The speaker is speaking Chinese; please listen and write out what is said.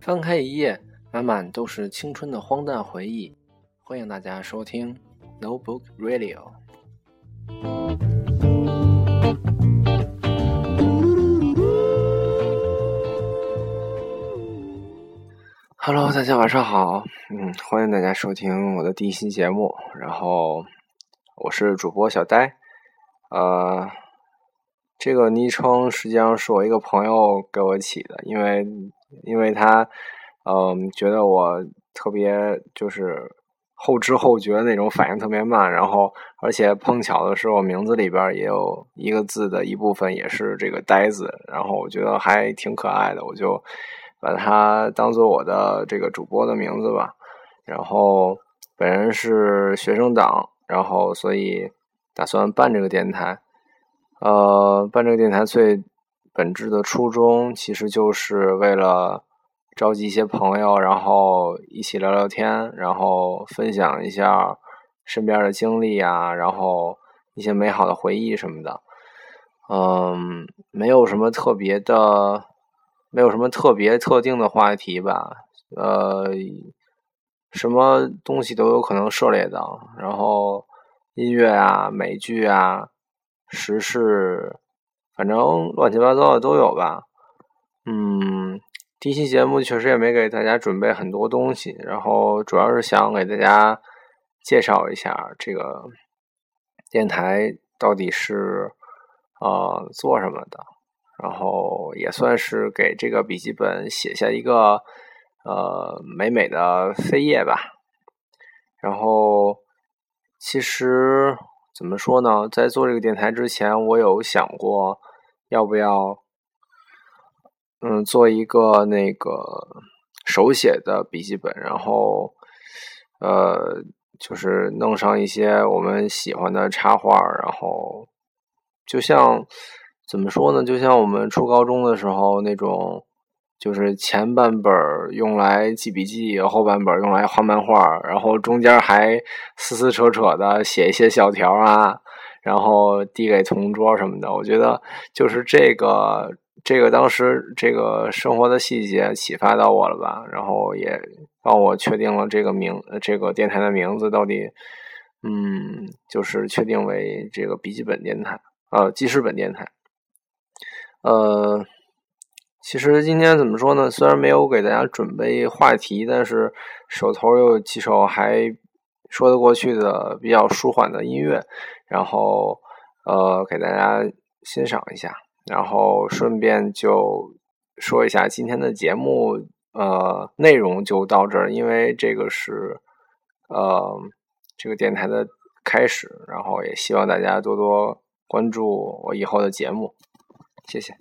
翻开一页，满满都是青春的荒诞回忆。欢迎大家收听 Notebook Radio。Hello，大家晚上好，嗯，欢迎大家收听我的第一期节目。然后我是主播小呆，呃，这个昵称实际上是我一个朋友给我起的，因为因为他嗯觉得我特别就是后知后觉那种反应特别慢，然后而且碰巧的是我名字里边也有一个字的一部分也是这个呆字，然后我觉得还挺可爱的，我就。把它当做我的这个主播的名字吧，然后本人是学生党，然后所以打算办这个电台。呃，办这个电台最本质的初衷，其实就是为了召集一些朋友，然后一起聊聊天，然后分享一下身边的经历啊，然后一些美好的回忆什么的。嗯，没有什么特别的。没有什么特别特定的话题吧，呃，什么东西都有可能涉猎到，然后音乐啊、美剧啊、时事，反正乱七八糟的都有吧。嗯，第一期节目确实也没给大家准备很多东西，然后主要是想给大家介绍一下这个电台到底是呃做什么的。然后也算是给这个笔记本写下一个呃美美的扉页吧。然后其实怎么说呢，在做这个电台之前，我有想过要不要嗯做一个那个手写的笔记本，然后呃就是弄上一些我们喜欢的插画，然后就像。怎么说呢？就像我们初高中的时候那种，就是前半本用来记笔记，后半本用来画漫画，然后中间还撕撕扯扯的写一些小条啊，然后递给同桌什么的。我觉得就是这个，这个当时这个生活的细节启发到我了吧，然后也帮我确定了这个名，这个电台的名字到底，嗯，就是确定为这个笔记本电台，呃，记事本电台。呃，其实今天怎么说呢？虽然没有给大家准备话题，但是手头有几首还说得过去的比较舒缓的音乐，然后呃给大家欣赏一下，然后顺便就说一下今天的节目呃内容就到这儿，因为这个是呃这个电台的开始，然后也希望大家多多关注我以后的节目。谢谢。